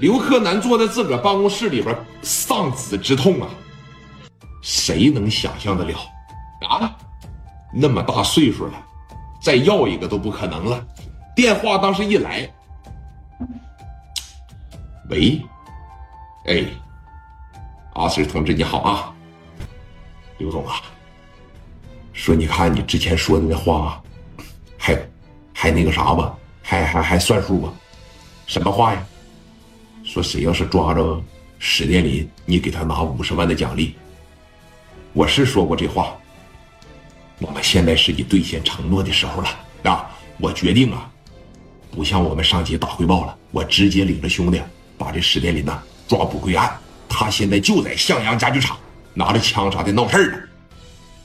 刘克南坐在自个儿办公室里边，丧子之痛啊！谁能想象得了啊？那么大岁数了，再要一个都不可能了。电话当时一来，喂，哎，阿 Sir 同志你好啊，刘总啊，说你看你之前说的那话，还还那个啥吧，还还还算数吧？什么话呀？说谁要是抓着史殿林，你给他拿五十万的奖励。我是说过这话。我们现在是你兑现承诺的时候了啊！我决定啊，不向我们上级打汇报了，我直接领着兄弟把这史殿林呐抓捕归案。他现在就在向阳家具厂拿着枪啥的闹事儿呢。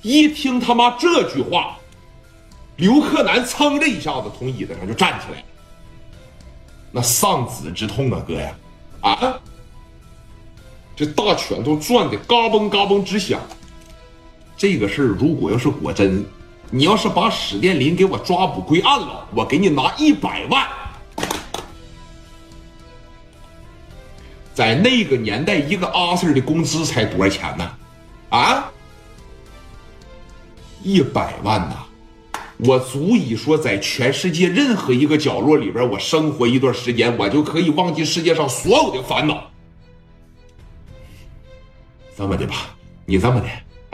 一听他妈这句话，刘克南噌的一下子从椅子上就站起来了，那丧子之痛啊，哥呀！啊！这大拳头转的嘎嘣嘎嘣直响。这个事儿如果要是果真，你要是把史殿林给我抓捕归案了，我给你拿一百万。在那个年代，一个阿 Sir 的工资才多少钱呢？啊，一百万呐！我足以说，在全世界任何一个角落里边，我生活一段时间，我就可以忘记世界上所有的烦恼。这么的吧，你这么的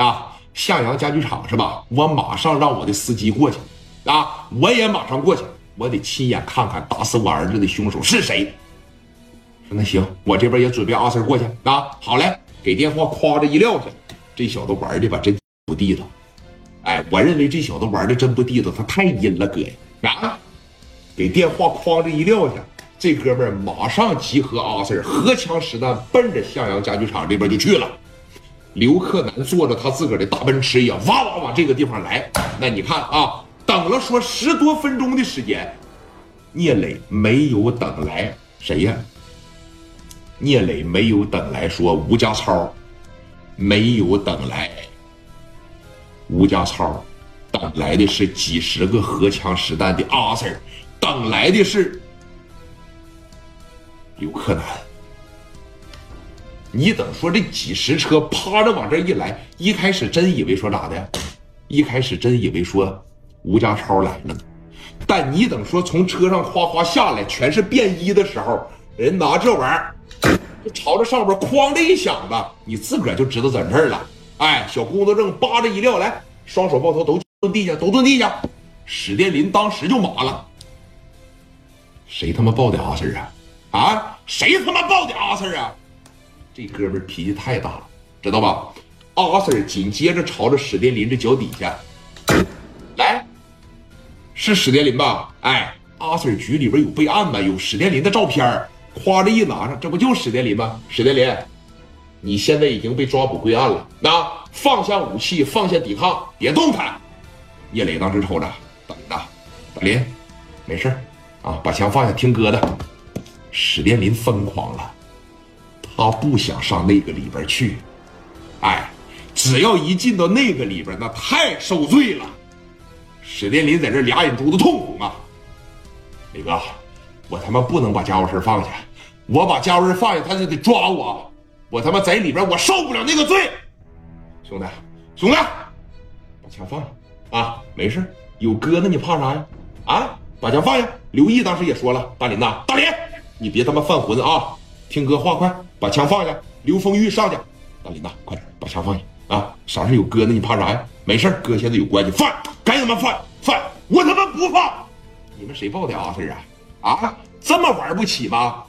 啊，向阳家具厂是吧？我马上让我的司机过去，啊，我也马上过去，我得亲眼看看打死我儿子的凶手是谁。说那行，我这边也准备阿 Sir 过去啊。好嘞，给电话夸着一撂下，这小子玩的吧，真不地道。哎，我认为这小子玩的真不地道，他太阴了，哥呀！啊，给电话哐着一撂下，这哥们儿马上集合阿 Sir，荷枪实弹奔着向阳家具厂这边就去了。刘克南坐着他自个儿的大奔驰，也哇哇往这个地方来。那你看啊，等了说十多分钟的时间，聂磊没有等来谁呀？聂磊没有等来说吴家超，没有等来。吴家超，等来的是几十个荷枪实弹的阿 Sir，等来的是刘克南。你等说这几十车趴着往这一来，一开始真以为说咋的？一开始真以为说吴家超来了，但你等说从车上夸夸下来，全是便衣的时候，人拿这玩意儿就朝着上边哐的一响子，你自个儿就知道怎事儿了。哎，小工作证扒着一撂，来，双手抱头，都蹲地下，都蹲地下。史殿林当时就麻了，谁他妈抱的阿 Sir 啊？啊，谁他妈抱的阿 Sir 啊？这哥们脾气太大了，知道吧？阿 Sir 紧接着朝着史殿林这脚底下来，是史殿林吧？哎，阿 Sir 局里边有备案吗？有史殿林的照片，夸着一拿上，这不就史殿林吗？史殿林。你现在已经被抓捕归案了，那放下武器，放下抵抗，别动弹。叶磊当时瞅着，等着，大林，没事啊，把枪放下，听哥的。史殿林疯狂了，他不想上那个里边去，哎，只要一进到那个里边，那太受罪了。史殿林在这俩眼珠子通红啊，磊哥，我他妈不能把家伙事放下，我把家伙事放下，他就得抓我。我他妈在里边，我受不了那个罪，兄弟，兄弟，把枪放下啊！没事，有哥呢，你怕啥呀？啊，把枪放下。刘毅当时也说了，大林呐，大林，你别他妈犯浑啊！听哥话，快把枪放下。刘丰玉上去，大林呐，快点把枪放下啊！啥事有哥呢？你怕啥呀？没事，哥现在有关系，放，赶紧他妈放放，我他妈不放！你们谁报的啊？这是啊？这么玩不起吗？